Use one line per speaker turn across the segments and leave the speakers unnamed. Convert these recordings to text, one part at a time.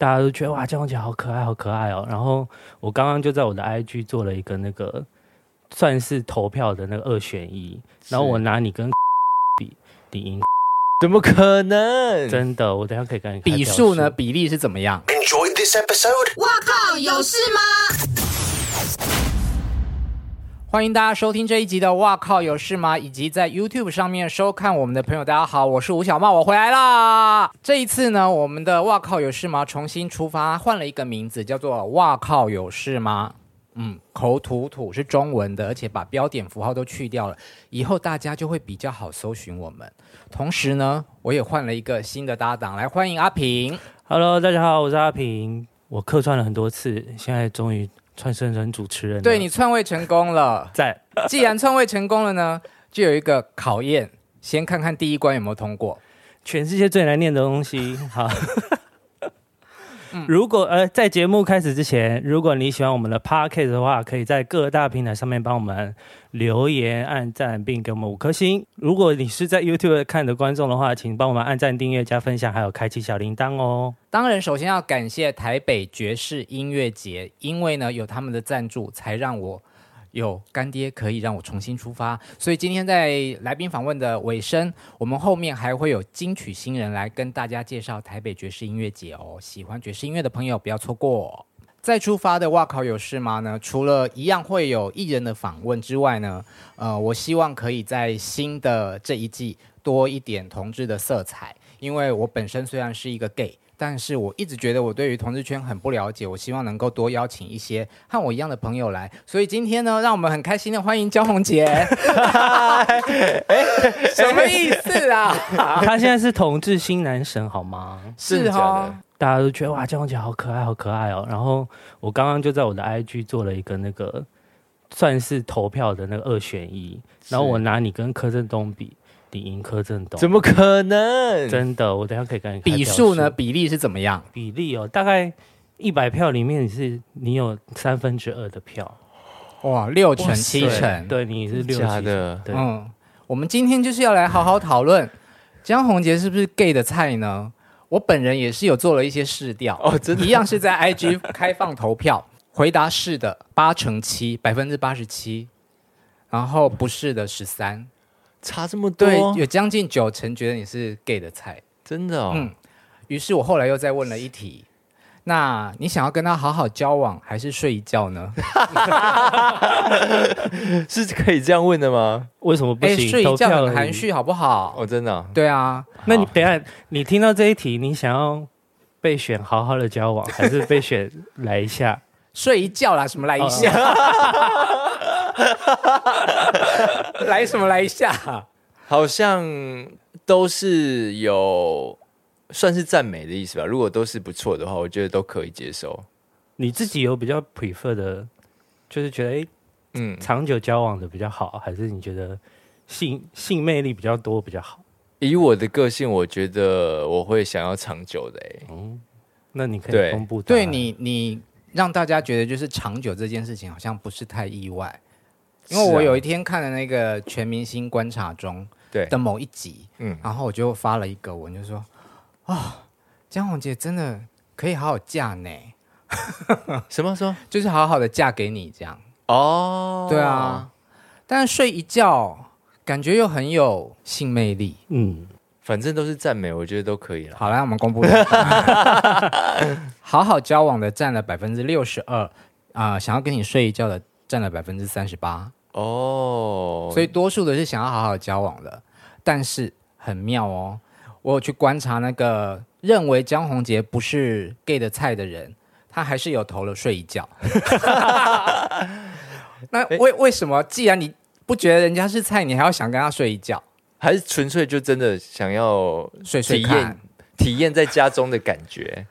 大家都觉得哇，江宏杰好可爱，好可爱哦。然后我刚刚就在我的 IG 做了一个那个算是投票的那个二选一，然后我拿你跟 比，你赢。
怎么可能？
真的，我等下可以跟你
比数呢？比例是怎么样？Enjoy this episode。哇靠，有事吗？欢迎大家收听这一集的《哇靠有事吗》，以及在 YouTube 上面收看我们的朋友，大家好，我是吴小茂，我回来啦。这一次呢，我们的《哇靠有事吗》重新出发，换了一个名字，叫做《哇靠有事吗》。嗯，口吐吐是中文的，而且把标点符号都去掉了，以后大家就会比较好搜寻我们。同时呢，我也换了一个新的搭档，来欢迎阿平。
Hello，大家好，我是阿平。我客串了很多次，现在终于窜升成主持人。
对，你篡位成功了，
在。
既然篡位成功了呢，就有一个考验，先看看第一关有没有通过。
全世界最难念的东西，好。如果呃，在节目开始之前，如果你喜欢我们的 podcast 的话，可以在各大平台上面帮我们留言、按赞，并给我们五颗星。如果你是在 YouTube 看的观众的话，请帮我们按赞、订阅、加分享，还有开启小铃铛哦。
当然，首先要感谢台北爵士音乐节，因为呢有他们的赞助，才让我。有干爹可以让我重新出发，所以今天在来宾访问的尾声，我们后面还会有金曲新人来跟大家介绍台北爵士音乐节哦。喜欢爵士音乐的朋友不要错过。再出发的哇靠有事吗呢？除了一样会有艺人的访问之外呢，呃，我希望可以在新的这一季多一点同志的色彩，因为我本身虽然是一个 gay。但是我一直觉得我对于同志圈很不了解，我希望能够多邀请一些和我一样的朋友来。所以今天呢，让我们很开心的欢迎江宏杰。什么意思啊？
他现在是同志新男神好吗？
是哦，
大家都觉得哇，江宏杰好可爱，好可爱哦。然后我刚刚就在我的 IG 做了一个那个算是投票的那个二选一，然后我拿你跟柯震东比。顶赢柯震东？
怎么可能？
真的，我等下可以跟你
比数呢？比例是怎么样？
比例哦，大概一百票里面你是你有三分之二的票，
哇，六成七成，
对，你是六成
的。
对，
嗯，我们今天就是要来好好讨论江宏杰是不是 gay 的菜呢？我本人也是有做了一些试调
哦，真的，
一样是在 IG 开放投票，回答是的八成七，百分之八十七，然后不是的十三。
差这么多，
对，有将近九成觉得你是 gay 的菜，
真的哦。
嗯，于是我后来又再问了一题，那你想要跟他好好交往，还是睡一觉呢？
是可以这样问的吗？
为什么不行？
欸、睡一觉很含蓄，好不好？
哦，真的、哦。
对啊，
那你等一下，你听到这一题，你想要被选好好的交往，还是被选来一下
睡一觉啦？什么来一下？哦 来什么来一下？
好像都是有算是赞美的意思吧。如果都是不错的话，我觉得都可以接受。
你自己有比较 prefer 的，就是觉得哎，嗯，长久交往的比较好，还是你觉得性性魅力比较多比较好？
以我的个性，我觉得我会想要长久的。哎，
嗯，那你可以公布
对，对你，你让大家觉得就是长久这件事情好像不是太意外。因为我有一天看了那个《全明星观察中》的某一集，嗯，然后我就发了一个文，就说：“啊、哦，江宏杰真的可以好好嫁呢。”
什么说？
就是好好的嫁给你这样。
哦，
对啊，但是睡一觉感觉又很有性魅力。
嗯，反正都是赞美，我觉得都可以了。
好，啦我们公布。好好交往的占了百分之六十二啊，想要跟你睡一觉的占了百分之三十八。哦，oh, 所以多数的是想要好好交往的，但是很妙哦。我有去观察那个认为江宏杰不是 gay 的菜的人，他还是有投了睡一觉。那为为什么？既然你不觉得人家是菜，你还要想跟他睡一觉？
还是纯粹就真的想要
睡睡看，
体验在家中的感觉？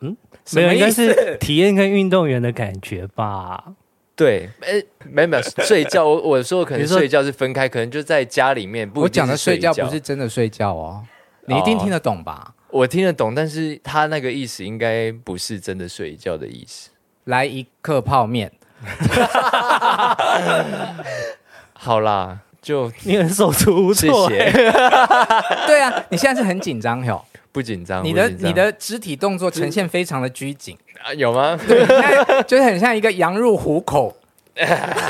嗯，没有，应该是体验跟运动员的感觉吧。
对，诶，没没有睡觉。我我说可能睡觉是分开，可能就在家里面。不，
我讲的睡觉不是真的睡觉哦，你一定听得懂吧？
我听得懂，但是他那个意思应该不是真的睡觉的意思。
来一克泡面。
好啦，就
你很手足无措。
谢谢。
对啊，你现在是很紧张哟。
不紧张。
你的你的肢体动作呈现非常的拘谨，
啊有
吗？对，就是很像一个羊入虎口。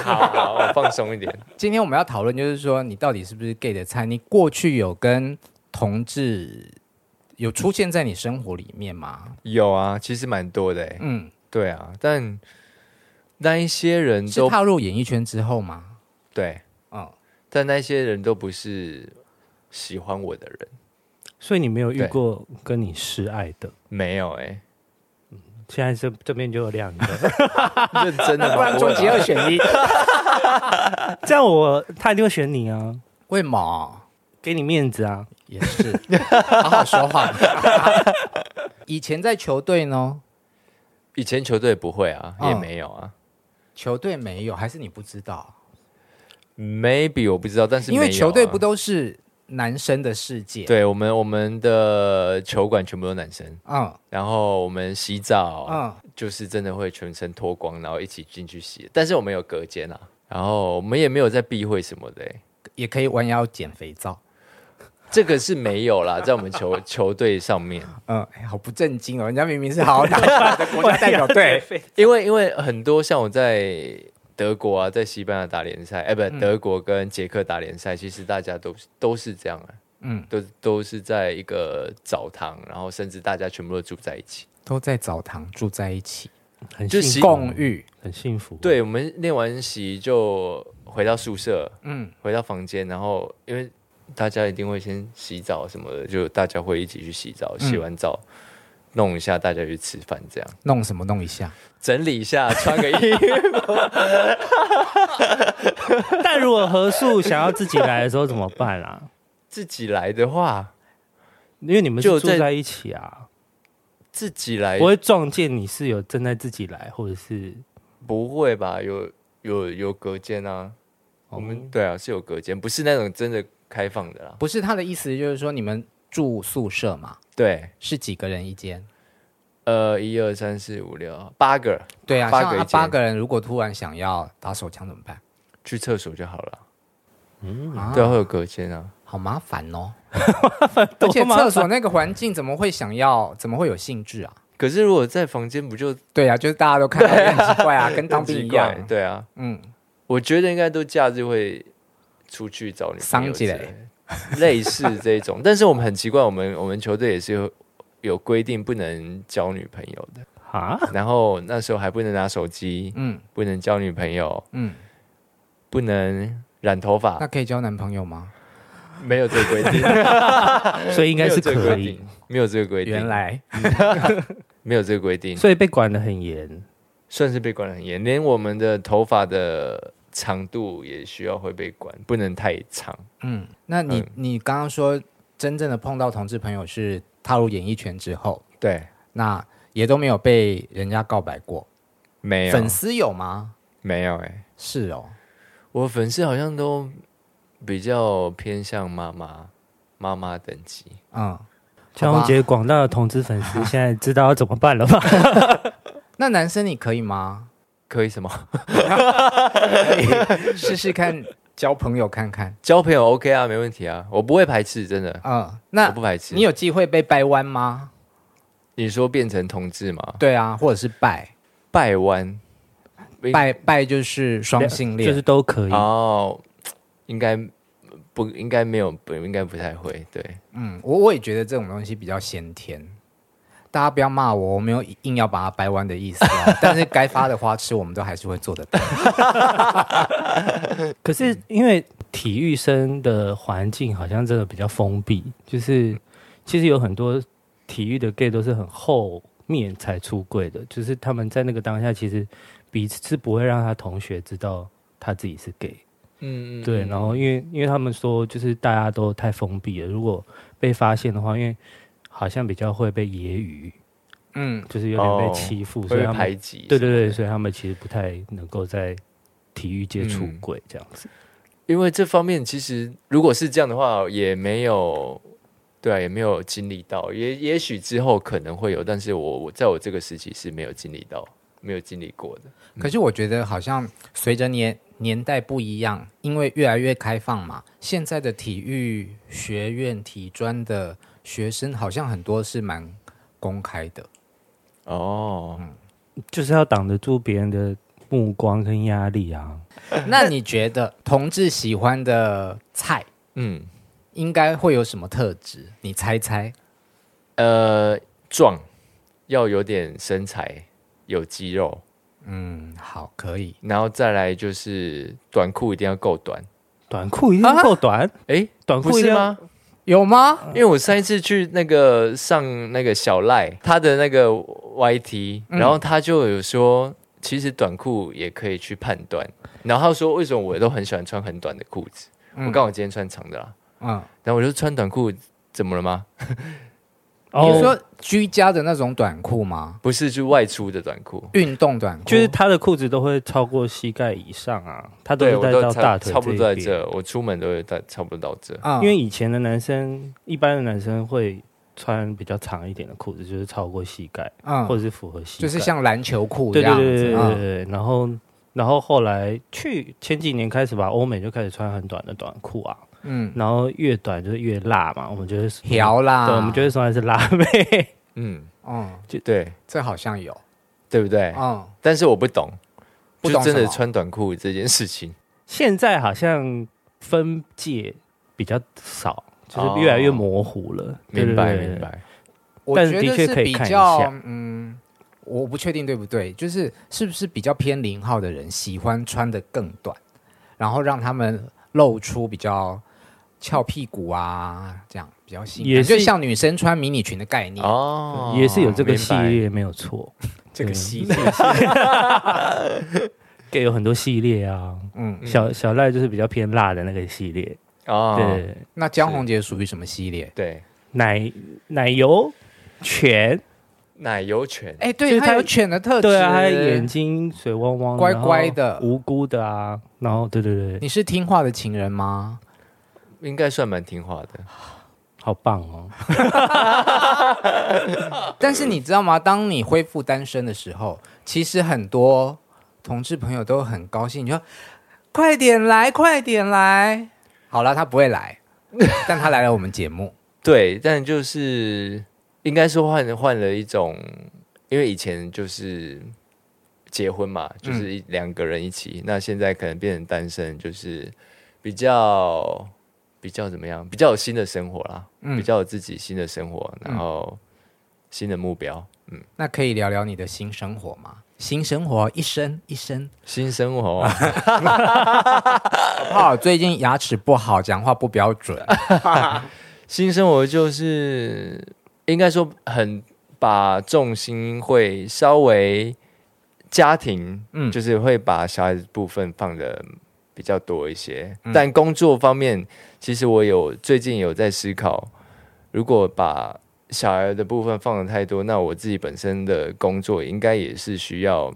好好，我放松一点。
今天我们要讨论，就是说你到底是不是 gay 的菜？你过去有跟同志有出现在你生活里面吗？
有啊，其实蛮多的欸。
嗯，
对啊，但那一些人
是
都
踏入演艺圈之后吗？
对，
嗯，
但那些人都不是喜欢我的人，
所以你没有遇过跟你示爱的？
没有哎。
现在这这边就有两个，
认真的吗？
不然终极二选一，
这样我他一定会选你啊！
为毛？
给你面子啊！
也是，好好说话。以前在球队呢？
以前球队不会啊，
嗯
也没有啊。
球队没有，还是你不知道
？Maybe 我不知道，但是
因为
没有啊
球队不都是男生的世界？，
对我们我们的球馆全部都男生，
嗯
然后我们洗澡，
嗯，
就是真的会全身脱光，然后一起进去洗。但是我们有隔间啊，然后我们也没有在避讳什么的、欸，
也可以弯腰捡肥皂。
这个是没有啦，在我们球球队上面，
嗯，哎，好不正经哦，人家明明是好好打的 国家代表队。
因为因为很多像我在德国啊，在西班牙打联赛，哎，不，德国跟捷克打联赛，其实大家都都是这样啊，
嗯，
都都是在一个澡堂，然后甚至大家全部都住在一起。
都在澡堂住在一起，
很幸福
共浴。
很幸福。
对，我们练完习就回到宿舍，
嗯，
回到房间，然后因为大家一定会先洗澡什么的，就大家会一起去洗澡，洗完澡、弄一下，大家去吃饭，这样
弄什么弄一下？
整理一下，穿个衣服。
但如果何素想要自己来的时候怎么办啊？
自己来的话，
因为你们
就在
住在一起啊，
自己来
不会撞见你室友正在自己来，或者是
不会吧？有有有隔间啊，我们对啊是有隔间，不是那种真的开放的啦。
不是他的意思，就是说你们住宿舍嘛，
对，
是几个人一间？
呃，一二三四五六八个，
对啊，
八个
八个人，如果突然想要打手枪怎么办？
去厕所就好了。
嗯
对啊，会有隔间啊。
好麻烦哦。而且厕所那个环境怎么会想要？怎么会有兴致啊？
可是如果在房间，不就
对啊，就是大家都看到很奇怪啊，跟当兵一样。
对啊，
嗯，
我觉得应该都假日会出去找女朋友
桑吉嘞
之 类似这种。但是我们很奇怪，我们我们球队也是有有规定不能交女朋友的，
啊，
然后那时候还不能拿手机，
嗯。
不能交女朋友，
嗯，
不能染头发。
那，可以交男朋友吗？
没有这个规定，
所以应该是
这个
可以
规定，，没有这个规定，
原来。
没有这个规定，
所以被管得很严。
算是被管得很严，连我们的头发的长度也需要会被管，不能太长。
嗯，那你、
嗯
你刚刚说真正的碰到同志朋友是踏入演艺圈之后，
对，
那也都没有被人家告白过，
没有
粉丝有吗？
没有哎、
是哦，
我粉丝好像都比较偏向妈妈妈妈等级。
嗯，
江宏杰广大的同志粉丝 现在知道要怎么办了吧？
那男生你可以吗？
可以什么？
试试看交朋友看看。
交朋友 OK 啊，没问题啊，我不会排斥，真的，
嗯，那
我
那
不排斥。
你有机会被掰弯吗？
你说变成同志吗？
对啊，或者是拜
拜弯
拜拜就是双性恋，
就是都可以。
哦，应该不应该没有，不应该不太会。对，
嗯，我我也觉得这种东西比较先天。大家不要骂我，我没有硬要把它掰弯的意思啊。但是该发的花痴，我们都还是会做得到。
可是因为体育生的环境好像真的比较封闭，就是其实有很多体育的 gay 都是很后面才出柜的，就是他们在那个当下其实彼此是不会让他同学知道他自己是 gay。
嗯
对，然后因为因为他们说就是大家都太封闭了，如果被发现的话，因为好像比较会被揶揄，
嗯，
就是有点被欺负，所以他们
排挤。
对对对，所以他们其实不太能够在体育界出柜这样子。
因为这方面其实如果是这样的话，也没有对啊，也没有经历到，也也许之后可能会有，但是我我在我这个时期是没有经历到，没有经历过的。
可是我觉得好像随着年年代不一样，因为越来越开放嘛，现在的体育学院、体专的学生好像很多是蛮公开的
哦，
就是要挡得住别人的目光跟压力啊。
那你觉得同志喜欢的菜，
嗯，
应该会有什么特质？你猜猜？
呃，壮，要有点身材，有肌肉，
嗯，好，可以。
然后再来就是短裤一定要够短。
短裤一定要够短？哎、
啊，
短裤是吗？
有吗？
因为我上一次去那个上那个小赖他的那个 YT，然后他就有说，其实短裤也可以去判断。然后他说，为什么我都很喜欢穿很短的裤子？嗯、我刚好今天穿长的啦。嗯，然后我就穿短裤，怎么了吗？
你是说居家的那种短裤吗？
不是，就外出的短裤，
运动短裤，
就是他的裤子都会超过膝盖以上啊，他都会带到大腿，
差不多在这，我出门都会带差不多到这。
因为以前的男生，一般的男生会穿比较长一点的裤子，就是超过膝盖，嗯，或者是符合膝盖，
就是像篮球裤
这样子。对对对对对。然后，然后后来去前几年开始吧，欧美就开始穿很短的短裤啊。嗯，然后越短就是越辣嘛，我们觉得
调辣，
对，我们觉得说还是辣妹。
嗯，哦，就对，
这好像有，
对不对？嗯，但是我不懂，不懂真的穿短裤这件事情。
现在好像分界比较少，就是越来越模糊了。
明白，明白。
我觉得是比较，嗯，我不确定对不对，就是是不是比较偏零号的人喜欢穿的更短，然后让他们露出比较。翘屁股啊，这样比较性感，也是像女生穿迷你裙的概念。
哦，也是有这个系列没有错，
这个系列
给有很多系列啊，嗯，小小赖就是比较偏辣的那个系列。哦，对，
那江宏杰属于什么系列？
对，
奶奶油犬，
奶油犬，
哎，对，他有犬的特质，
对啊，他眼睛水汪汪，
乖乖的，
无辜的啊，然后对对对，
你是听话的情人吗？
应该算蛮听话的，
好棒哦！
但是你知道吗？当你恢复单身的时候，其实很多同志朋友都很高兴。你说：“快点来，快点来！”好了，他不会来，但他来了我们节目。
对，但就是应该是换换了一种，因为以前就是结婚嘛，就是一两个人一起，嗯、那现在可能变成单身，就是比较。比较怎么样？比较有新的生活啦，嗯、比较有自己新的生活，然后新的目标。嗯，
那可以聊聊你的新生活吗？新生活一生一生，
新生活。
好，最近牙齿不好，讲话不标准。
新生活就是应该说很把重心会稍微家庭，嗯，就是会把小孩子部分放的比较多一些，嗯、但工作方面。其实我有最近有在思考，如果把小孩的部分放的太多，那我自己本身的工作应该也是需要，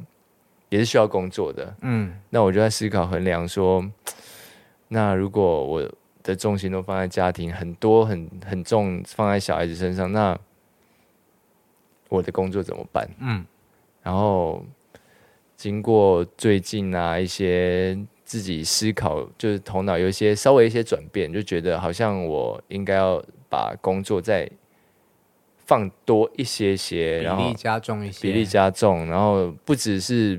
也是需要工作的。嗯，那我就在思考衡量说，那如果我的重心都放在家庭，很多很很重放在小孩子身上，那我的工作怎么办？嗯，然后经过最近啊一些。自己思考，就是头脑有一些稍微一些转变，就觉得好像我应该要把工作再放多一些些，然后
比例加重一些，
比例加重，然后不只是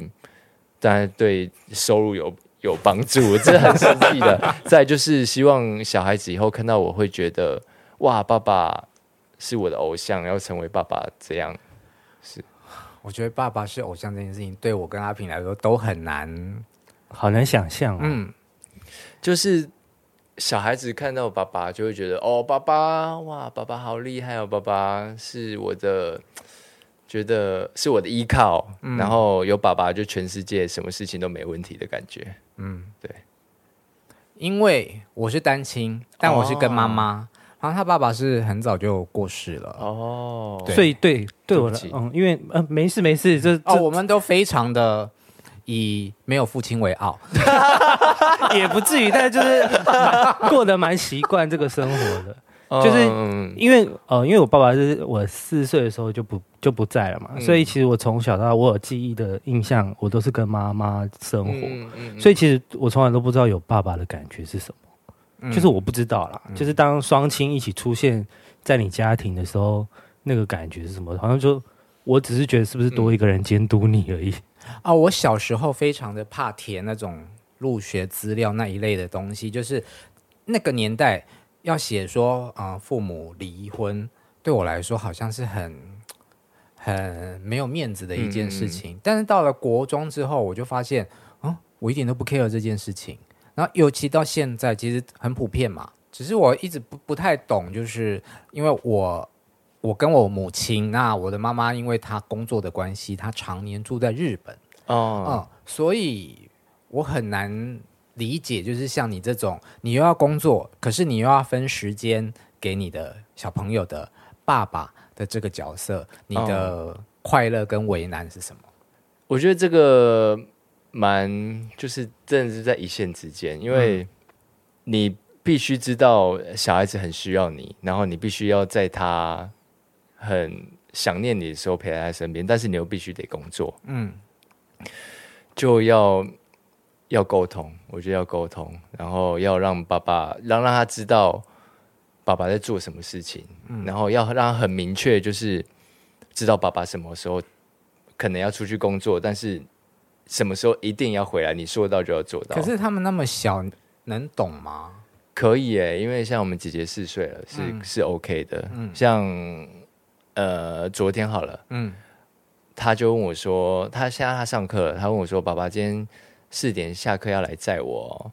当然对收入有有帮助，这很实际的。再就是希望小孩子以后看到我会觉得哇，爸爸是我的偶像，要成为爸爸这样。是，
我觉得爸爸是偶像这件事情，对我跟阿平来说都很难。
好难想象，嗯，
就是小孩子看到爸爸就会觉得，哦，爸爸，哇，爸爸好厉害哦，爸爸是我的，觉得是我的依靠，嗯，然后有爸爸就全世界什么事情都没问题的感觉，嗯，对，
因为我是单亲，但我是跟妈妈，哦，然后他爸爸是很早就过世了，
哦，对，所以对对我的，嗯，因为嗯，没事没事，这
哦，我们都非常的。以没有父亲为傲，
也不至于，但是就是过得蛮习惯这个生活的，就是因为呃，因为我爸爸是我四岁的时候就不就不在了嘛，所以其实我从小到大我有记忆的印象，我都是跟妈妈生活，所以其实我从来都不知道有爸爸的感觉是什么，就是我不知道啦，就是当双亲一起出现在你家庭的时候，那个感觉是什么？好像就我只是觉得是不是多一个人监督你而已。
啊，我小时候非常的怕填那种入学资料那一类的东西，就是那个年代要写说啊、呃，父母离婚，对我来说好像是很很没有面子的一件事情。嗯嗯，但是到了国中之后，我就发现，哦，我一点都不 care 这件事情。然后尤其到现在，其实很普遍嘛。只是我一直不不太懂，就是因为我我跟我母亲，那我的妈妈因为她工作的关系，她常年住在日本。哦，嗯，所以我很难理解，就是像你这种，你又要工作，可是你又要分时间给你的小朋友的爸爸的这个角色，你的快乐跟为难是什么？
我觉得这个蛮就是真的是在一线之间，因为你必须知道小孩子很需要你，然后你必须要在他很想念你的时候陪在他身边，但是你又必须得工作，嗯。就要要沟通，我觉得要沟通，然后要让爸爸让让他知道爸爸在做什么事情，嗯，然后要让他很明确，就是知道爸爸什么时候可能要出去工作，但是什么时候一定要回来，你说到就要做到。
可是他们那么小，能懂吗？
可以诶，因为像我们姐姐四岁了，是、嗯、是 OK 的。嗯，像呃昨天好了，嗯。他就问我说：“他现在他上课了，他问我说：‘爸爸，今天四点下课要来载我。’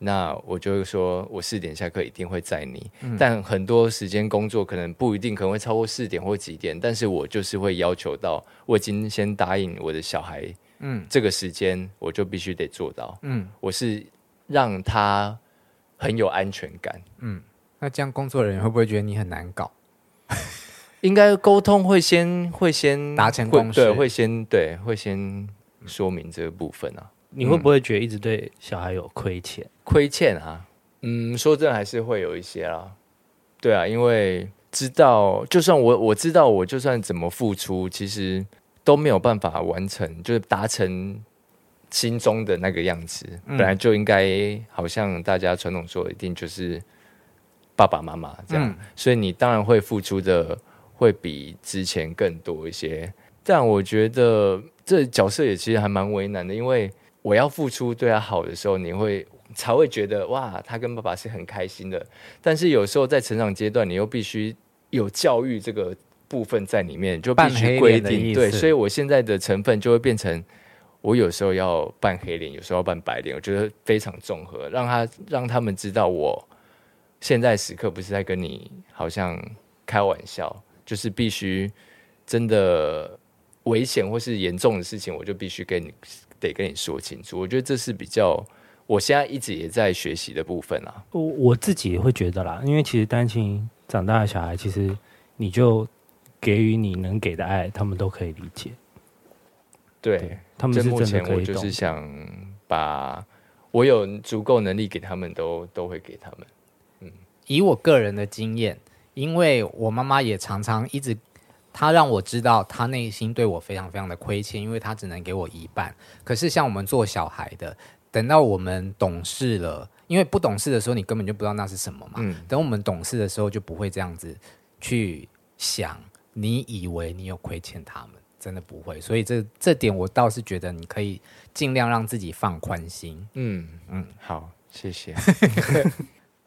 那我就会说：‘我四点下课一定会载你。嗯’但很多时间工作可能不一定，可能会超过四点或几点。但是我就是会要求到，我已经先答应我的小孩，嗯，这个时间我就必须得做到。嗯，我是让他很有安全感。
嗯，那这样工作人员会不会觉得你很难搞？”
应该沟通会先会先
达成共识，
对，会先对会先说明这个部分啊。
你会不会觉得一直对小孩有亏欠？
亏欠啊，嗯，说真的还是会有一些啦。对啊，因为知道，就算我我知道，我就算怎么付出，其实都没有办法完成，就是达成心中的那个样子。嗯、本来就应该，好像大家传统说，一定就是爸爸妈妈这样，嗯、所以你当然会付出的。会比之前更多一些，但我觉得这角色也其实还蛮为难的，因为我要付出对他好的时候，你会才会觉得哇，他跟爸爸是很开心的。但是有时候在成长阶段，你又必须有教育这个部分在里面，就必须规定。对，所以我现在的成分就会变成，我有时候要扮黑脸，有时候要扮白脸，我觉得非常综合，让他让他们知道我现在时刻不是在跟你好像开玩笑。就是必须真的危险或是严重的事情，我就必须跟你得跟你说清楚。我觉得这是比较我现在一直也在学习的部分啊。
我我自己也会觉得啦，因为其实单亲长大的小孩，其实你就给予你能给的爱，他们都可以理解。
对，对他们是真的可以懂。目前我就是想把我有足够能力给他们都，都都会给他们。
嗯，以我个人的经验。因为我妈妈也常常一直，她让我知道她内心对我非常非常的亏欠，因为她只能给我一半。可是像我们做小孩的，等到我们懂事了，因为不懂事的时候你根本就不知道那是什么嘛。嗯。等我们懂事的时候就不会这样子去想，你以为你有亏欠他们，真的不会。所以这这点我倒是觉得你可以尽量让自己放宽心。
嗯嗯，好，谢谢。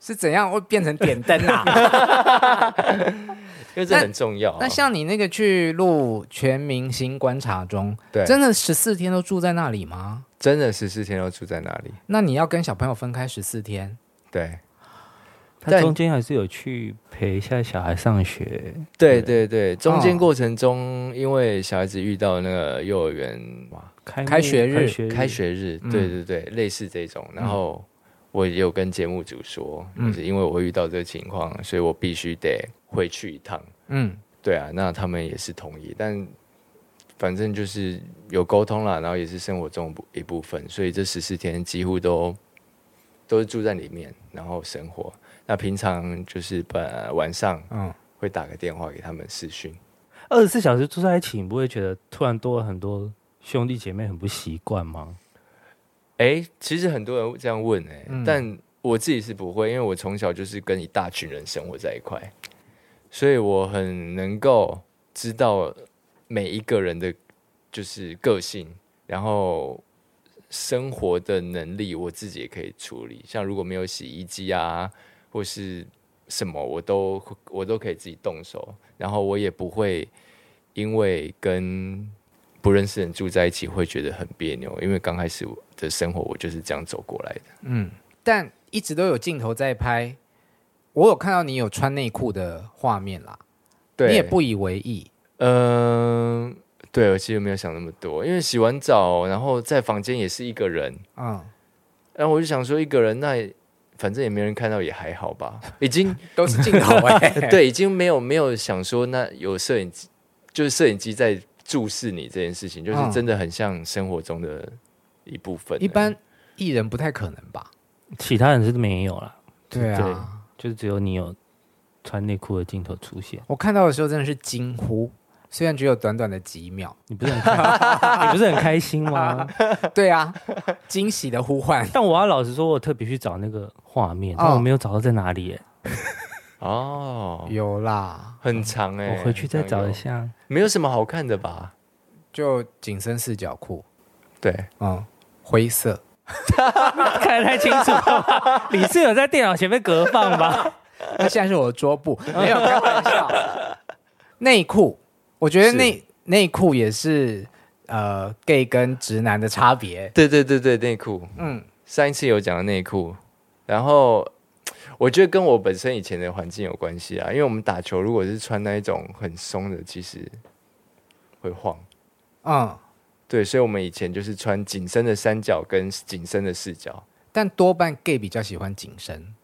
是怎样会变成点灯啊？
因为这很重要。
那像你那个去录全明星观察中，
对，
真的十四天都住在那里吗？
真的十四天都住在那里？
那你要跟小朋友分开十四天？
对。
他中间还是有去陪一下小孩上学。
对对对，中间过程中，因为小孩子遇到那个幼儿园哇，
开开学日，
开学日，对对对，类似这种，然后。我也有跟节目组说，就是因为我会遇到这个情况，嗯、所以我必须得回去一趟。嗯，对啊，那他们也是同意，但反正就是有沟通了，然后也是生活中一部分，所以这十四天几乎都都是住在里面，然后生活。那平常就是本晚上，嗯，会打个电话给他们视讯。
二十四小时住在一起，你不会觉得突然多了很多兄弟姐妹很不习惯吗？
哎，其实很多人这样问哎，嗯、但我自己是不会，因为我从小就是跟一大群人生活在一块，所以我很能够知道每一个人的就是个性，然后生活的能力，我自己也可以处理。像如果没有洗衣机啊，或是什么，我都我都可以自己动手，然后我也不会因为跟不认识人住在一起会觉得很别扭，因为刚开始的生活我就是这样走过来的。
嗯，但一直都有镜头在拍，我有看到你有穿内裤的画面啦，
对，
你也不以为意。
嗯、呃，对，我其实没有想那么多，因为洗完澡，然后在房间也是一个人，
嗯，
然后我就想说一个人，那反正也没人看到，也还好吧，已经
都是镜头哎、欸，
对，已经没有没有想说那有摄影机，就是摄影机在。注视你这件事情，就是真的很像生活中的一部分。
一般艺人不太可能吧？
其他人是没有了。
对啊，对，
就是只有你有穿内裤的镜头出现。
我看到的时候真的是惊呼，虽然只有短短的几秒。
你不是很 你不是很开心吗？
对啊，惊喜的呼唤。
但我要老实说，我特别去找那个画面，但我没有找到在哪里耶。
哦，
有啦，
很长哎，
我回去再找一下。
没有什么好看的吧？
就紧身四角裤，
对，
嗯，灰色，
看得太清楚了。你是有在电脑前面隔放吧？
那现在是我的桌布，没有开玩笑。内裤，我觉得内内裤也是呃 gay 跟直男的差别。
对对对对，内裤，嗯，上一次有讲到内裤，然后。我觉得跟我本身以前的环境有关系啊，因为我们打球如果是穿那一种很松的，其实会晃。
嗯，
对，所以我们以前就是穿紧身的三角跟紧身的四角。
但多半 gay 比较喜欢紧身。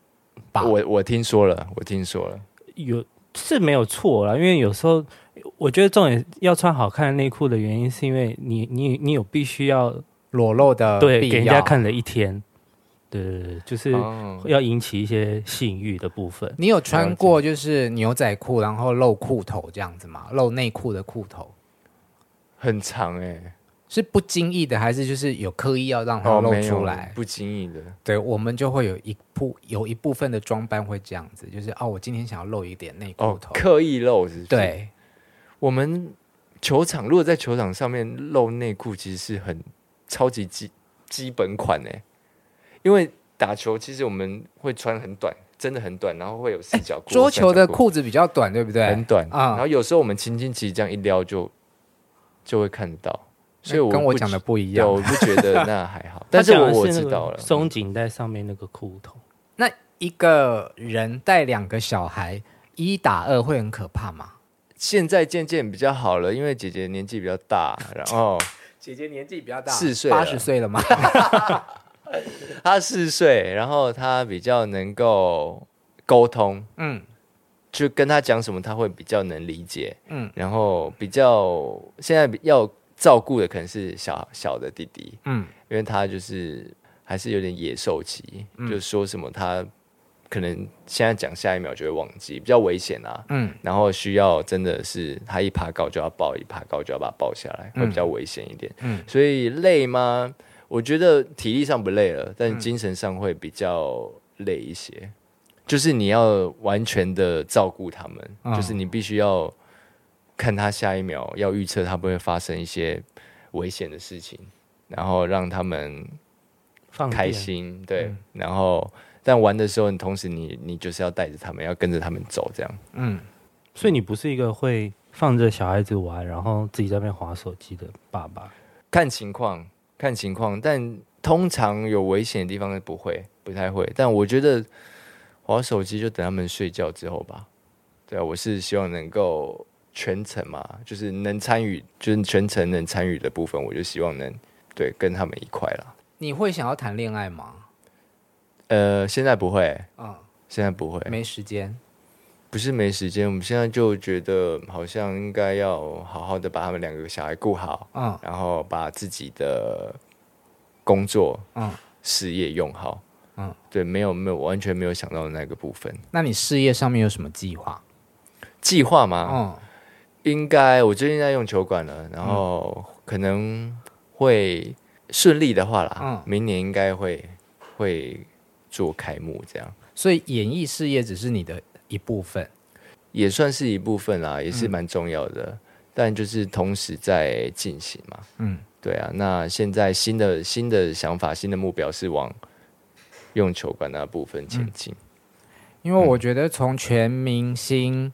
我我听说了，我听说了，
有是没有错啦，因为有时候我觉得重点要穿好看的内裤的原因，是因为你你你有必须要
裸露的
对给人家看了一天。对对对，就是要引起一些性欲的部分。
你有穿过就是牛仔裤，然后露裤头这样子吗？露内裤的裤头
很长哎、欸，
是不经意的，还是就是有刻意要让它露出来？
哦、不经意的。
对，我们就会有一部有一部分的装扮会这样子，就是哦，我今天想要露一点内裤头，
哦、刻意露是不是？
对，
我们球场如果在球场上面露内裤，其实是很超级基基本款哎、欸。因为打球，其实我们会穿很短，真的很短，然后会有四角裤。
桌球的裤子比较短，对不对？
很短啊。然后有时候我们轻轻其实这样一撩就就会看得到，所以我
跟我讲的不一样。
我不觉得 那还好，但是我我知道了，
松紧带上面那个裤头。
那一个人带两个小孩一打二会很可怕吗？
现在渐渐比较好了，因为姐姐年纪比较大，然后
姐姐年纪比较大，
四岁
八十岁了吗？
他四岁，然后他比较能够沟通，嗯，就跟他讲什么他会比较能理解，嗯，然后比较现在要照顾的可能是小小的弟弟，嗯，因为他就是还是有点野兽期，嗯，就说什么他可能现在讲下一秒就会忘记，比较危险啊，嗯，然后需要真的是他一爬高就要抱，一爬高就要把他抱下来，会比较危险一点，嗯，所以累吗？我觉得体力上不累了，但精神上会比较累一些。嗯、就是你要完全的照顾他们，嗯、就是你必须要看他下一秒，要预测他不会发生一些危险的事情，然后让他们开心。电对，嗯、然后但玩的时候，你同时你你就是要带着他们，要跟着他们走，这样。嗯，
所以你不是一个会放着小孩子玩，然后自己在那边划手机的爸爸。
看情况。看情况，但通常有危险的地方不会，不太会。但我觉得划手机就等他们睡觉之后吧。对啊，我是希望能够全程嘛，就是能参与，就是全程能参与的部分，我就希望能对跟他们一块了。
你会想要谈恋爱吗？
呃，现在不会，嗯，现在不会，
没时间。
不是没时间，我们现在就觉得好像应该要好好的把他们两个小孩顾好，嗯，然后把自己的工作、嗯，事业用好，嗯，对，没有没有完全没有想到的那个部分。
那你事业上面有什么计划？
计划吗？嗯，应该我最近在用球馆了，然后可能会顺利的话啦，嗯，明年应该会会做开幕这样。
所以演艺事业只是你的。一部分，
也算是一部分啦，也是蛮重要的。嗯、但就是同时在进行嘛，嗯，对啊。那现在新的新的想法、新的目标是往用球馆那部分前进。嗯、
因为我觉得从全明星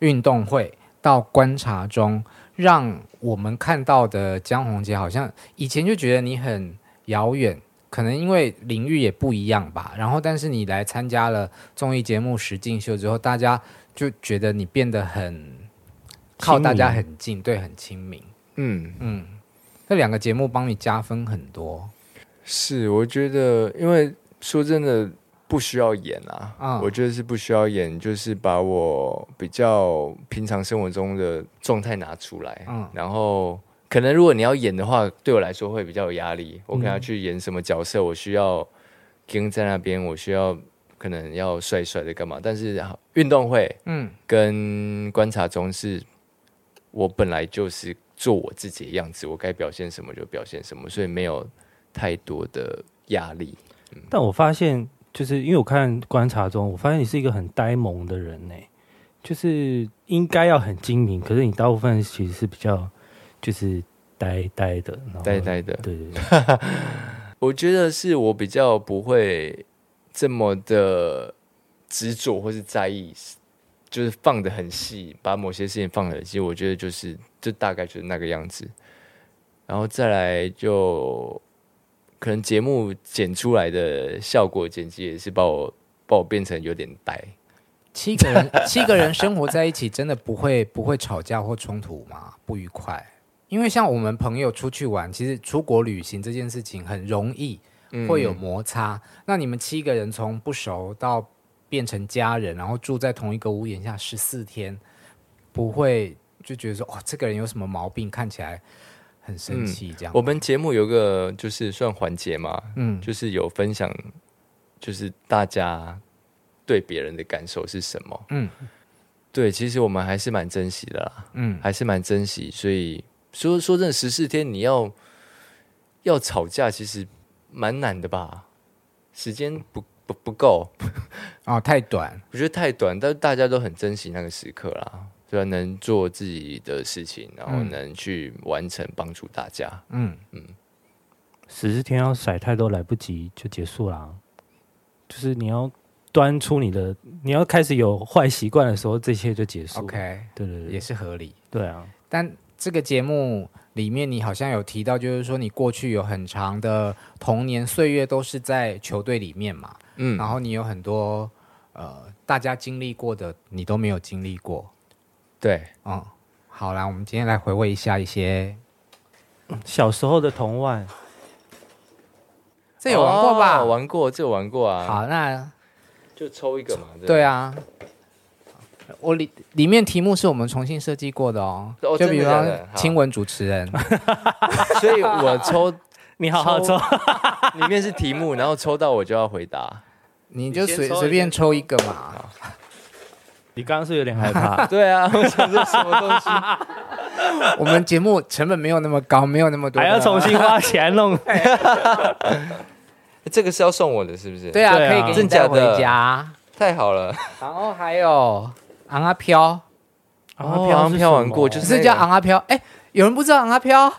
运动会到观察中，让我们看到的江宏杰，好像以前就觉得你很遥远。可能因为领域也不一样吧，然后但是你来参加了综艺节目《实境秀》之后，大家就觉得你变得很靠大家很近，对，很亲民。嗯嗯，这两个节目帮你加分很多。
是，我觉得，因为说真的，不需要演啊。嗯，我觉得是不需要演，就是把我比较平常生活中的状态拿出来，嗯，然后。可能如果你要演的话，对我来说会比较有压力。我可能要去演什么角色，我需要跟在那边，我需要可能要帅帅的干嘛？但是运动会，嗯，跟观察中是，我本来就是做我自己的样子，我该表现什么就表现什么，所以没有太多的压力。嗯，
但我发现，就是因为我看观察中，我发现你是一个很呆萌的人呢，就是应该要很精明，可是你大部分其实是比较。就是呆呆的，
呆呆的。
对对对，
我觉得是我比较不会这么的执着或是在意，就是放的很细，把某些事情放得很细。我觉得就是，就大概就是那个样子。然后再来就可能节目剪出来的效果剪辑也是把我把我变成有点呆。
七个人七个人生活在一起，真的不会不会吵架或冲突吗？不愉快？因为像我们朋友出去玩，其实出国旅行这件事情很容易会有摩擦。嗯、那你们七个人从不熟到变成家人，然后住在同一个屋檐下十四天，不会就觉得说，哦，这个人有什么毛病，看起来很生气这样、嗯。
我们节目有个就是算环节嘛，嗯，就是有分享，就是大家对别人的感受是什么，嗯，对，其实我们还是蛮珍惜的啦，嗯，还是蛮珍惜，所以。说说真的，十四天你要要吵架，其实蛮难的吧？时间不不不够
哦，太短，
我觉得太短。但是大家都很珍惜那个时刻啦，对吧？能做自己的事情，然后能去完成，帮助大家。嗯嗯，
十四天要甩太多来不及就结束啦。就是你要端出你的，你要开始有坏习惯的时候，这些就结束。
OK，
对对对，
也是合理。
对啊，
但。这个节目里面，你好像有提到，就是说你过去有很长的童年岁月都是在球队里面嘛，嗯，然后你有很多呃大家经历过的，你都没有经历过，
对，
嗯，好啦，我们今天来回味一下一些
小时候的童玩，
这有玩过吧？
哦、玩过，这有玩过啊。
好，那
就抽一个嘛，
对啊。我里里面题目是我们重新设计过的哦，哦就比如说亲吻主持人，
所以我抽，
你好好抽，
里面是题目，然后抽到我就要回答，
你就随随便抽一个嘛。
你刚刚是有点害怕，
对啊，我想说什么东西？
我们节目成本没有那么高，没有那么多，
还要重新花钱弄。
这个是要送我的，是不是？
对啊，可以给你带回家，
太好了。
然后还有。昂阿飘，
昂阿飘，昂飘玩过，就是
叫昂阿飘。哎，有人不知道昂阿飘？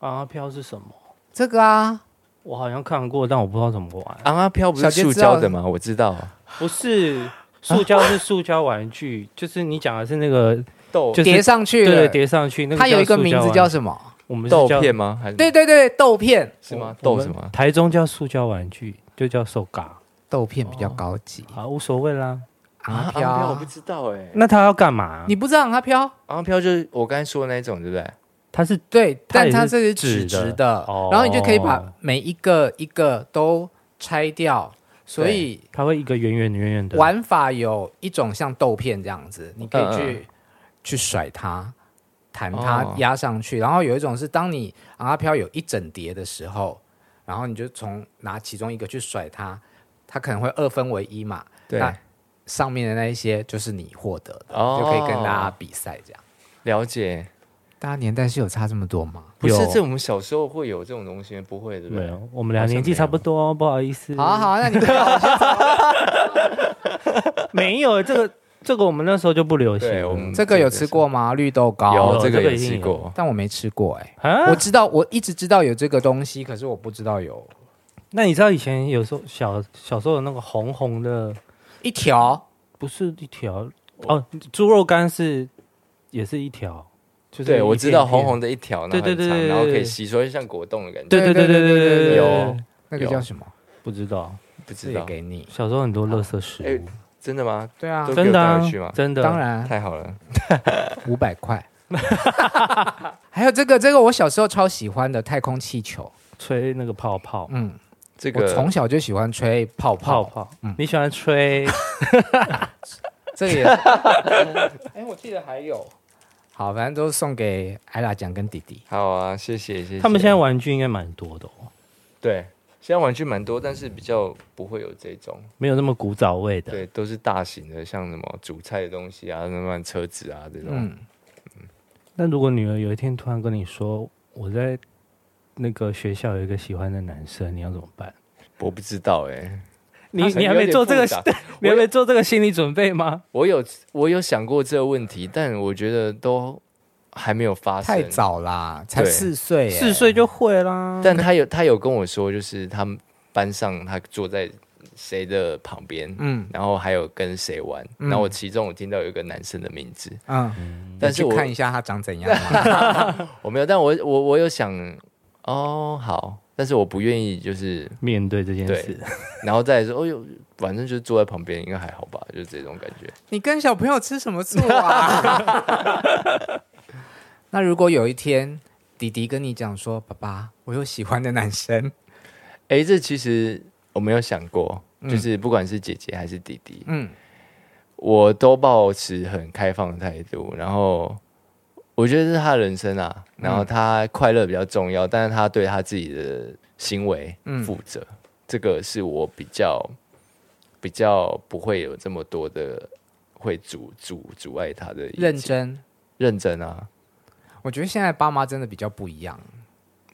昂阿飘是什么？
这个啊，
我好像看过，但我不知道怎么玩。
昂阿飘不是塑胶的吗？我知道，
不是塑胶，是塑胶玩具。就是你讲的是那个
豆叠上去，
对，叠上去。那个
它有一个名字叫什么？
我们
豆片吗？
还是对对对，豆片
是吗？豆什么？
台中叫塑胶玩具，就叫手嘎。
豆片比较高级，
啊，无所谓啦。
昂啊飘，我不知道哎。
那他要干嘛？
你不知道昂啊飘？
昂啊飘就是我刚才说的那种，对不对？
它是对，但它这是纸质的，然后你就可以把每一个一个都拆掉，所以
它会一个圆圆圆圆的。
玩法有一种像豆片这样子，你可以去去甩它、弹它、压上去，然后有一种是当你昂啊飘有一整叠的时候，然后你就从拿其中一个去甩它，它可能会二分为一嘛？
对。
上面的那一些就是你获得的，哦、就可以跟大家比赛这样。
了解，
大家年代是有差这么多吗？
不是，这我们小时候会有这种东西，不会对不对？
没有，我们俩年纪差不多，不好意思。
好啊 好啊，那你。
没有这个，这个我们那时候就不流行
这个有吃过吗？绿豆糕
有
这个有
吃过，
但我没吃过哎、
啊
我知道，我一直知道有这个东西，可是我不知道有
那你知道以前有时候小小时候有那个红红的，
一条？
不是一条。哦，猪肉干是也是一条，就是
对我知道红
的。
红的一条，然后
对对
很长
对对
然后可以吸，所以像果冻的感觉。
对对对对对对对，
有。
那个叫什么？
不知道，
不知道，
给你。
小时候很多垃圾食
哎
物，
真的吗？
对啊，
真的啊真的，
当然。
太好了，
五百块。还有这个，这个我小时候超喜欢的太空气球。
吹那个泡泡，
嗯，
这个
我从小就喜欢吹泡泡。
泡泡，
嗯
你喜欢吹？
这个也，哎，我记得还有。好，反正都送给艾拉酱跟弟弟。
好啊，谢谢谢谢。
他们现在玩具应该蛮多的哦，
对，现在玩具蛮多，但是比较不会有这种，
没有那么古早味的。
对，都是大型的，像什么煮菜的东西啊，什么车子啊这种。
嗯，
那如果女儿有一天突然跟你说，我在那个学校有一个喜欢的男生，你要怎么办？
我不知道哎、
你你还没做
这个
你还没做这个心理准备吗？
我有我有想过这个问题，但我觉得都还没有发生。
太早啦，才四岁，
四岁就会啦。
但他有他有跟我说，就是他们班上他坐在谁的旁边，
嗯
然后还有跟谁玩，
嗯
然后我其中我听到有一个男生的名字，
嗯，
但是我
看一下他长怎样。
我没有，但我我我有想，哦好，但是我不愿意就是，
面对这件事，
然后再来说，哦呦，反正就是坐在旁边应该还好吧，就是这种感觉。
你跟小朋友吃什么醋啊？那如果有一天弟弟跟你讲说：“爸爸，我有喜欢的男生。
哎，这其实我没有想过，
嗯
就是不管是姐姐还是弟弟”，
嗯
我都保持很开放的态度，然后我觉得是他的人生啊，然后他快乐比较重要，但是他对他自己的行为负责，这个是我比较比较不会有这么多的会阻阻阻碍他的
认真。
认真啊，
我觉得现在爸妈真的比较不一样。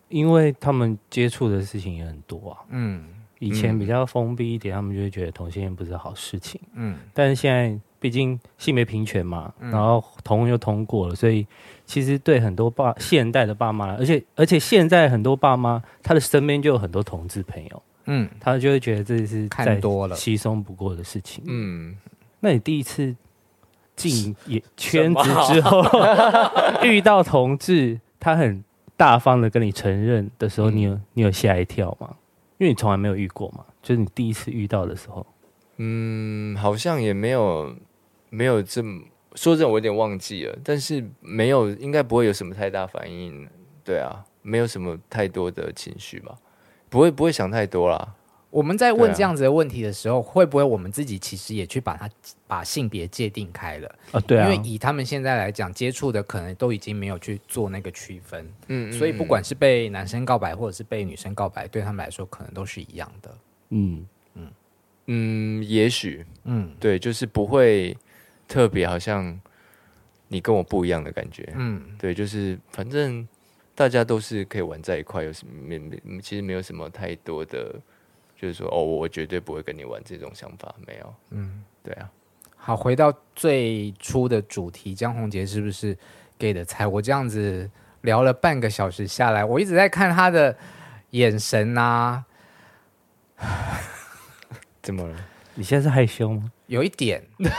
因为他们接触的事情也很多啊。
嗯
以前比较封闭一点，他们就会觉得同性恋不是好事情。
嗯
但是现在毕竟性别平权嘛，
嗯。
然后同又通过了，所以其实对很多爸现代的爸妈，而且而且现在很多爸妈，他的身边就有很多同志朋友，
嗯，
他就会觉得这是再
看多了。
稀松不过的事情。
嗯，
那你第一次进也圈子之后，遇到同志，他很大方的跟你承认的时候，
嗯
你有你有吓一跳吗？因为你从来没有遇过嘛，就是你第一次遇到的时候，
嗯，好像也没有没有这么说真的，我有点忘记了，但是没有，应该不会有什么太大反应，对啊，没有什么太多的情绪吧，不会不会想太多啦，
我们在
问
这样子的问题的时候，会不会我们自己其实也去把它把性别界定开了？
啊，对啊，
因为以他们现在来讲，接触的可能都已经没有去做那个区分，
嗯，
所以不管是被男生告白或者是被女生告白，对他们来说可能都是一样的。
嗯。
嗯，嗯，也许。
嗯。
对，就是不会特别好像你跟我不一样的感觉，
嗯，
对，就是反正大家都是可以玩在一块，有什么没没，其实没有什么太多的，就是说哦，我绝对不会跟你玩这种想法，没有，嗯，对啊，
好，回到最初的主题，江宏杰是不是 gay 的菜？我这样子聊了半个小时下来，我一直在看他的眼神啊，
怎么了？
你现在是害羞吗？
有一点。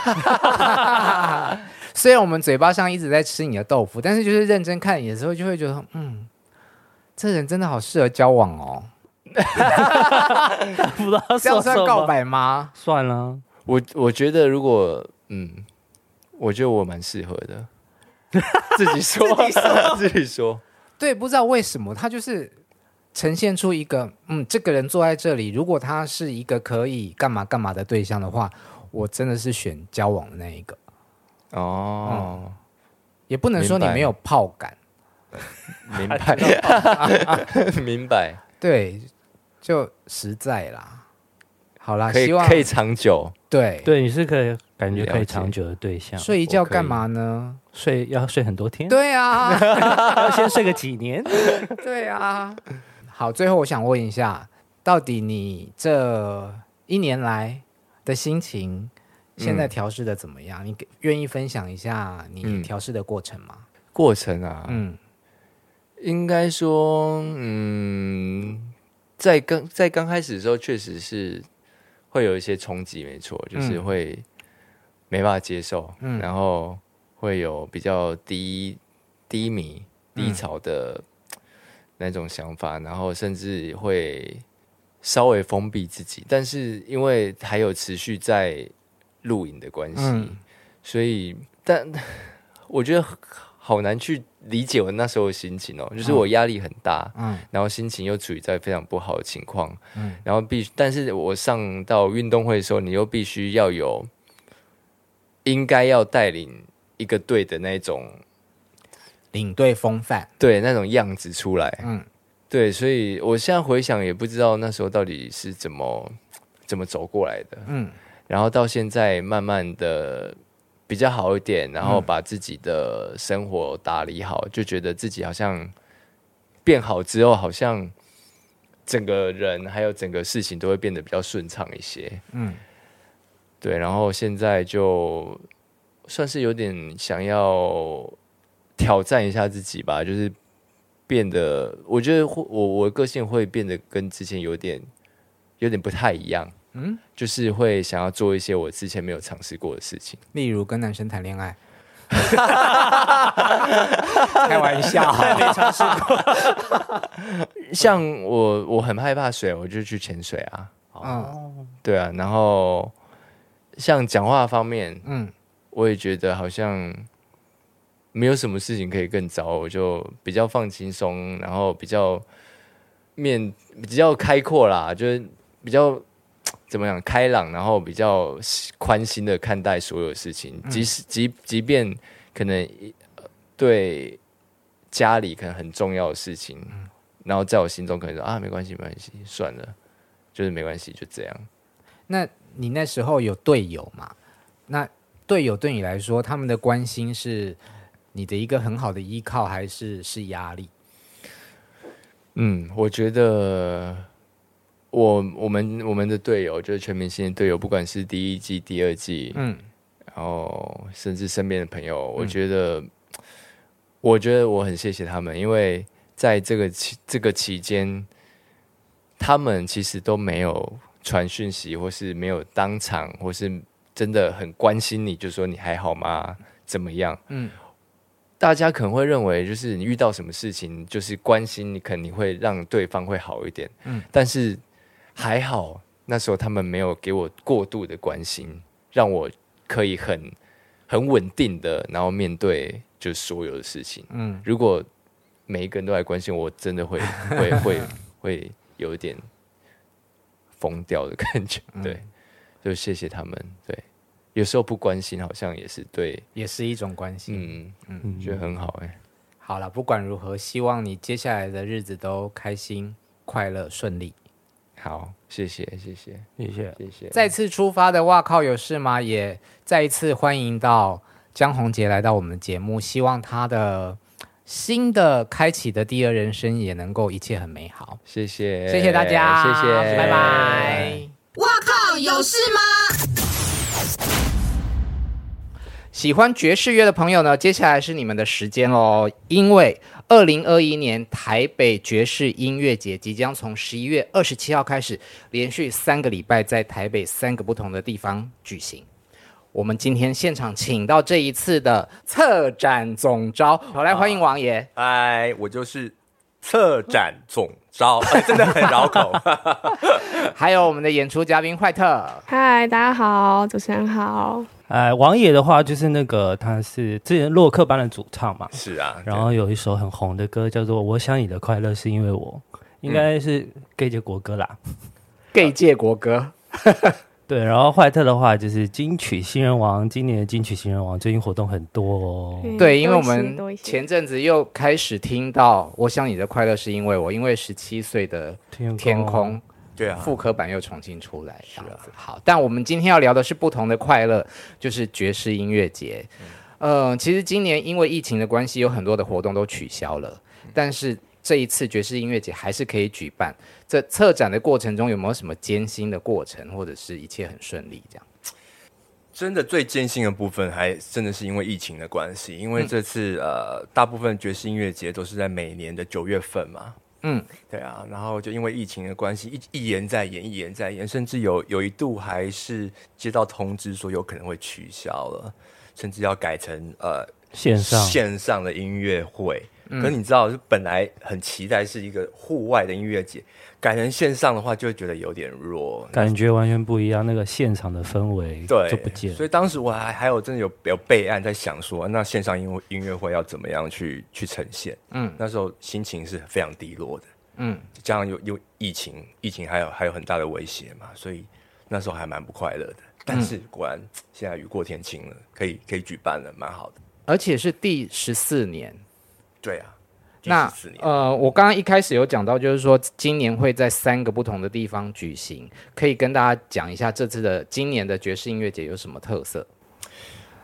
虽然我们嘴巴上一直在吃你的豆腐，但是就是认真看你的时候，就会觉得，嗯，这人真的好适合交往哦。
不知道这样
算告？白吗？
算了，
我我觉得如果嗯，我觉得我蛮适合的，自己说，自己说，
对，不知道为什么他就是呈现出一个，嗯，这个人坐在这里，如果他是一个可以干嘛干嘛的对象的话，我真的是选交往的那一个。
哦，
也不能说你没有炮感，
明白，明白，
对，就实在啦。好啦，希望
可以长久，
对。
对，你是可以感觉可以长久的对象，
睡一觉干嘛呢？
睡要睡很多天，
对啊，
要先睡个几年。
对啊。好，最后我想问一下，到底你这一年来的心情现在调试的怎么样？嗯、你愿意分享一下你调试的过程吗？
过程啊，
嗯，
应该说，嗯，在刚在刚开始的时候，确实是会有一些冲击，没错，就是会没办法接受，嗯，然后会有比较低低迷、低潮的那种想法，嗯、然后甚至会稍微封闭自己，但是因为还有持续在。录影的关系，嗯、所以，但 我觉得好难去理解我那时候的心情哦、喔，就是我压力很大，嗯，然后心情又处于在非常不好的情况，嗯，然后必须，但是我上到运动会的时候，你又必须要有应该要带领一个队的那种
领队风范，
对那种样子出来，
嗯，
对，所以我现在回想也不知道那时候到底是怎么怎么走过来的，
嗯。
然后到现在慢慢的比较好一点，然后把自己的生活打理好，嗯、就觉得自己好像变好之后，好像整个人还有整个事情都会变得比较顺畅一些。
嗯，
对。然后现在就算是有点想要挑战一下自己吧，就是变得，我觉得我我的个性会变得跟之前有点有点不太一样。
嗯，
就是会想要做一些我之前没有尝试过的事情，
例如跟男生谈恋爱。开玩笑，
没尝试过。
像我，我很害怕水，我就去潜水啊。
哦，
对啊。然后像讲话方面，
嗯，
我也觉得好像没有什么事情可以更糟，我就比较放轻松，然后比较面比较开阔啦，就是比较。怎么样？开朗，然后比较宽心的看待所有事情，即使即即便可能对家里可能很重要的事情，然后在我心中可能说啊，没关系，没关系，算了，就是没关系，就这样。
那你那时候有队友吗？那队友对你来说，他们的关心是你的一个很好的依靠，还是是压力？
嗯，我觉得。我我们我们的队友就是全明星的队友，不管是第一季、第二季，
嗯，
然后甚至身边的朋友，我觉得，嗯、我觉得我很谢谢他们，因为在这个期这个期间，他们其实都没有传讯息，或是没有当场，或是真的很关心你，就说你还好吗？怎么样？
嗯，
大家可能会认为，就是你遇到什么事情，就是关心你，肯定会让对方会好一点，
嗯，
但是。还好，那时候他们没有给我过度的关心，让我可以很很稳定的，然后面对就所有的事情。
嗯，
如果每一个人都来关心我，真的会 会会会有一点疯掉的感觉。对，嗯、就谢谢他们。对，有时候不关心，好像也是对，
也是一种关心。
嗯嗯，嗯觉得很好哎、欸。
好了，不管如何，希望你接下来的日子都开心、快乐、顺利。
好，谢谢，谢谢，
谢谢，
谢谢。
再次出发的哇靠有事吗？也再一次欢迎到江宏杰来到我们的节目，希望他的新的开启的第二人生也能够一切很美好。
谢谢，
谢谢大家，
谢谢，
拜拜。
哇靠有事吗？
喜欢爵士乐的朋友呢，接下来是你们的时间喽，因为。二零二一年台北爵士音乐节即将从十一月二十七号开始，连续三个礼拜在台北三个不同的地方举行。我们今天现场请到这一次的策展总招，好，来欢迎王爷。
嗨，我就是策展总招，真的很绕口。
还有我们的演出嘉宾坏特。
嗨，大家好，主持人好。
呃，王野的话就是那个，他是之前洛克班的主唱嘛。
是啊。
然后有一首很红的歌叫做《我想你的快乐是因为我》，应该是 gay 界国歌啦。
gay 界国歌。
对，然后坏特的话就是金曲新人王，今年的金曲新人王最近活动很多哦。
嗯、
对，因为我们前阵子又开始听到《我想你的快乐是因为我》，因为十七岁的天空。
对啊，
复刻版又重新出来，
是啊。
好，但我们今天要聊的是不同的快乐，就是爵士音乐节。嗯、呃，其实今年因为疫情的关系，有很多的活动都取消了，但是这一次爵士音乐节还是可以举办。这策展的过程中有没有什么艰辛的过程，或者是一切很顺利这样？
真的最艰辛的部分，还真的是因为疫情的关系。因为这次、嗯、呃，大部分爵士音乐节都是在每年的九月份嘛。嗯，对啊。然后就因为疫情的关系，一一延再延，一延再延，甚至有有一度还是接到通知说有可能会取消了，甚至要改成呃
线上
线上的音乐会。可是你知道，就本来很期待是一个户外的音乐节，改成线上的话，就会觉得有点弱，
感觉完全不一样。那个现场的氛围对就不见。
所以当时我还还有真的有有备案在想说，那线上音音乐会要怎么样去去呈现？嗯，那时候心情是非常低落的。嗯，加上有有疫情，疫情还有还有很大的威胁嘛，所以那时候还蛮不快乐的。但是果然现在雨过天晴了，可以可以举办了，蛮好的。
而且是第十四年。
对啊，
那呃，我刚刚一开始有讲到，就是说今年会在三个不同的地方举行，可以跟大家讲一下这次的今年的爵士音乐节有什么特色？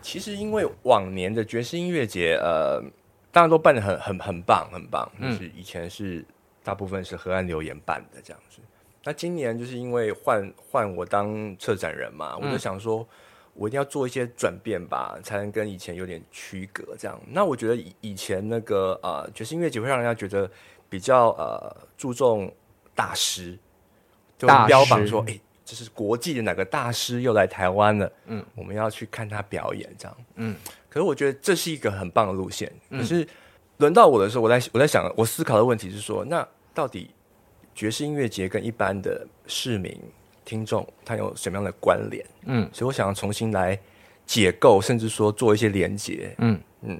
其实因为往年的爵士音乐节，呃，当然都办的很很很棒，很棒，就是以前是大部分是河岸留言办的这样子。嗯、那今年就是因为换换我当策展人嘛，我就想说。嗯我一定要做一些转变吧，才能跟以前有点区隔。这样，那我觉得以以前那个呃爵士音乐节会让人家觉得比较呃注重大师，就标榜说，哎师，这是国际的哪个大师又来台湾了，嗯，我们要去看他表演，这样，嗯。可是我觉得这是一个很棒的路线。可是轮到我的时候，我在我在想，我思考的问题是说，那到底爵士音乐节跟一般的市民？听众他有什么样的关联？嗯，所以我想要重新来解构，甚至说做一些连接。嗯嗯，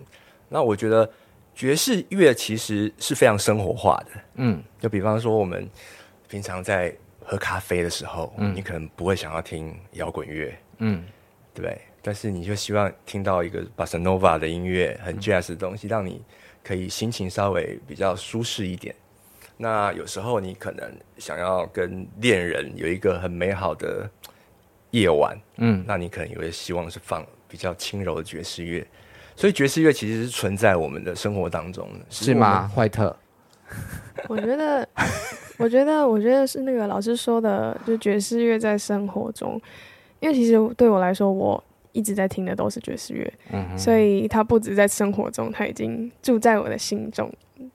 那我觉得爵士乐其实是非常生活化的。嗯，就比方说我们平常在喝咖啡的时候，嗯，你可能不会想要听摇滚乐，嗯，对不对？但是你就希望听到一个巴塞诺瓦的音乐，很 jazz 的东西，让你可以心情稍微比较舒适一点。那有时候你可能想要跟恋人有一个很美好的夜晚，嗯，那你可能也会希望是放比较轻柔的爵士乐，所以爵士乐其实是存在我们的生活当中的，
是吗？怀特，
我觉得，我觉得，我觉得是那个老师说的，就爵士乐在生活中，因为其实对我来说，我一直在听的都是爵士乐，嗯，所以它不止在生活中，它已经住在我的心中。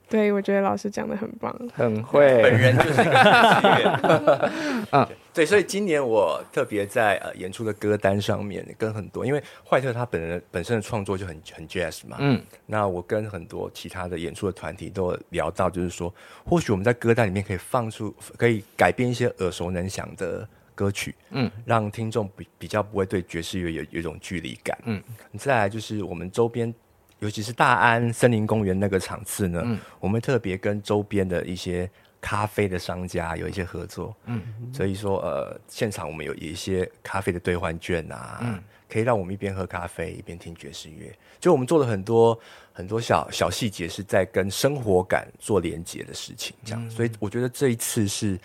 对，我觉得老师讲的很棒，
很会。
本人就是一个 嗯，对，所以今年我特别在呃演出的歌单上面跟很多，因为坏特他本人本身的创作就很很 jazz 嘛，嗯，那我跟很多其他的演出的团体都有聊到，就是说，或许我们在歌单里面可以放出，可以改编一些耳熟能详的歌曲，嗯，让听众比比较不会对爵士乐有有一种距离感，嗯，再来就是我们周边。尤其是大安森林公园那个场次呢，嗯、我们特别跟周边的一些咖啡的商家有一些合作，嗯，所以说呃，现场我们有一些咖啡的兑换券啊，嗯，可以让我们一边喝咖啡一边听爵士乐。就我们做了很多很多小小细节，是在跟生活感做连接的事情，这样。嗯、所以我觉得这一次是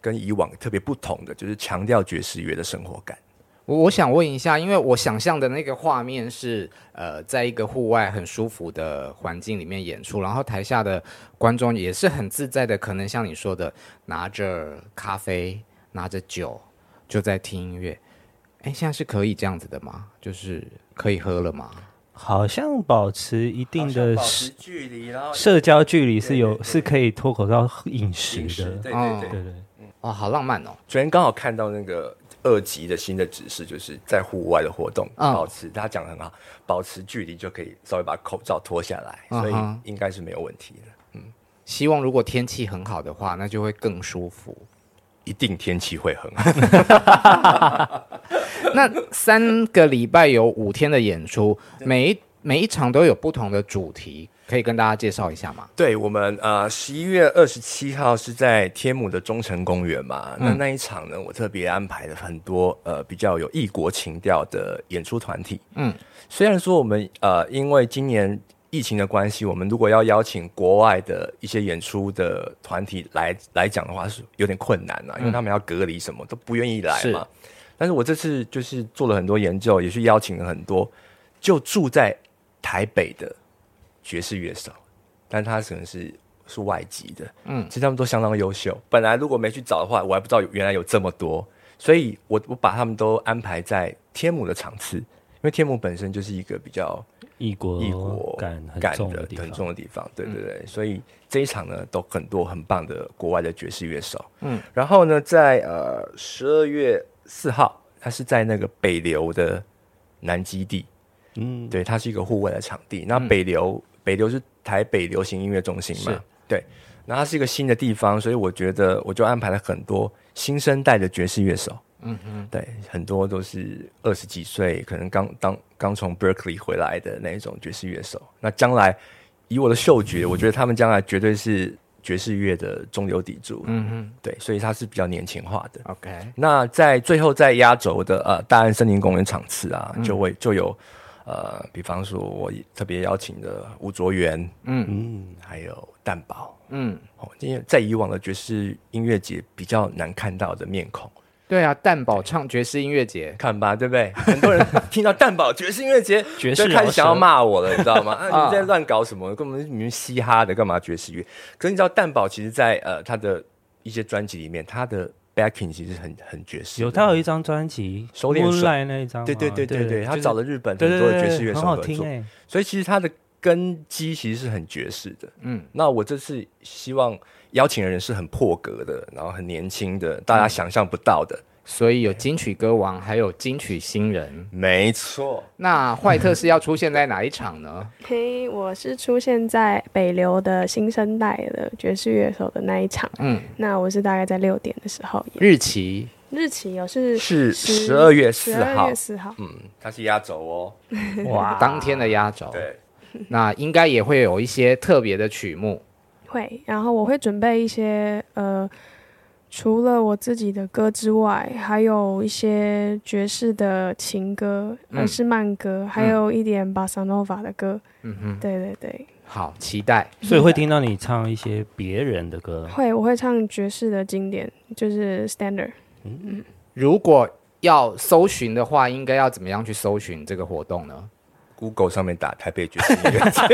跟以往特别不同的，就是强调爵士乐的生活感。
我我想问一下，因为我想象的那个画面是，呃，在一个户外很舒服的环境里面演出，然后台下的观众也是很自在的，可能像你说的，拿着咖啡，拿着酒，就在听音乐。哎，现在是可以这样子的吗？就是可以喝了吗？
好像保持一定的距离，然后社交距离是有，对对对对，是可以脱口到饮食的。食对对对对对，
嗯，哇，好浪漫哦！
昨天刚好看到那个。二级的新的指示就是在户外的活动，嗯、保持大家讲得很好，保持距离就可以稍微把口罩脱下来，嗯、所以应该是没有问题的。嗯，
希望如果天气很好的话，那就会更舒服。
一定天气会很好。
那三个礼拜有五天的演出，每一每一场都有不同的主题。可以跟大家介绍一下吗？
对，我们呃，十一月二十七号是在天母的中城公园嘛。嗯、那那一场呢，我特别安排了很多呃比较有异国情调的演出团体。嗯，虽然说我们呃因为今年疫情的关系，我们如果要邀请国外的一些演出的团体来来讲的话，是有点困难啊，因为他们要隔离，什么都不愿意来嘛。是但是我这次就是做了很多研究，也是邀请了很多就住在台北的。爵士乐手，但他可能是是外籍的，嗯，其实他们都相当优秀。本来如果没去找的话，我还不知道原来有这么多，所以我我把他们都安排在天母的场次，因为天母本身就是一个比较
异国
异国
感很
感的
重的
很重的地方，对对对，所以这一场呢都很多很棒的国外的爵士乐手，嗯，然后呢在呃十二月四号，它是在那个北流的南基地，嗯，对，它是一个户外的场地，那北流、北流是台北流行音乐中心嘛，对，那它是一个新的地方，所以我觉得我就安排了很多新生代的爵士乐手。嗯哼，对，很多都是二十几岁，可能刚当刚从 Berkeley 回来的那一种爵士乐手。那将来以我的嗅觉，我觉得他们将来绝对是爵士乐的中流砥柱。嗯哼，对，所以他是比较年轻化的。
OK，
那在最后在压轴的呃大安森林公园场次啊，就会就有呃，比方说我特别邀请的吴卓源，嗯嗯，还有蛋宝，嗯，哦，因为在以往的爵士音乐节比较难看到的面孔。
对啊，蛋宝唱爵士音乐节，
看吧，对不对？很多人听到蛋宝爵士音乐节，爵士就开始想要骂我了，你知道吗？啊，你在乱搞什么？根本你们嘻哈的，干嘛爵士乐？可是你知道蛋宝其实在，在呃他的一些专辑里面，他的 backing 其实很很爵士。
有他有一张专辑《
收敛水》
那一张，
对对对对对，他找了日本很多的爵士乐手合作，
欸、
所以其实他的根基其实是很爵士的。嗯，那我这次希望。邀请的人是很破格的，然后很年轻的，大家想象不到的，
所以有金曲歌王，还有金曲新人，
没错。
那坏特是要出现在哪一场呢？
嘿，我是出现在北流的新生代的爵士乐手的那一场。嗯，那我是大概在六点的时候。
日期？
日期有是
是十二月四号。十二
月四号。
嗯，它是压轴哦。
哇，当天的压轴。
对，
那应该也会有一些特别的曲目。
会，然后我会准备一些呃，除了我自己的歌之外，还有一些爵士的情歌，而是慢歌，嗯、还有一点巴萨诺瓦的歌。嗯哼，对对对，
好期待。
所以会听到你唱一些别人的歌。
会，我会唱爵士的经典，就是 standard。嗯嗯，
如果要搜寻的话，应该要怎么样去搜寻这个活动呢
？Google 上面打台北爵士音乐节，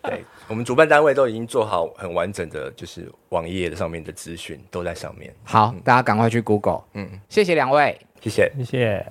对，我们主办单位都已经做好很完整的，就是网页的上面的资讯都在上面。
好，嗯、大家赶快去 Google。嗯，谢谢两位，
谢谢，
谢谢。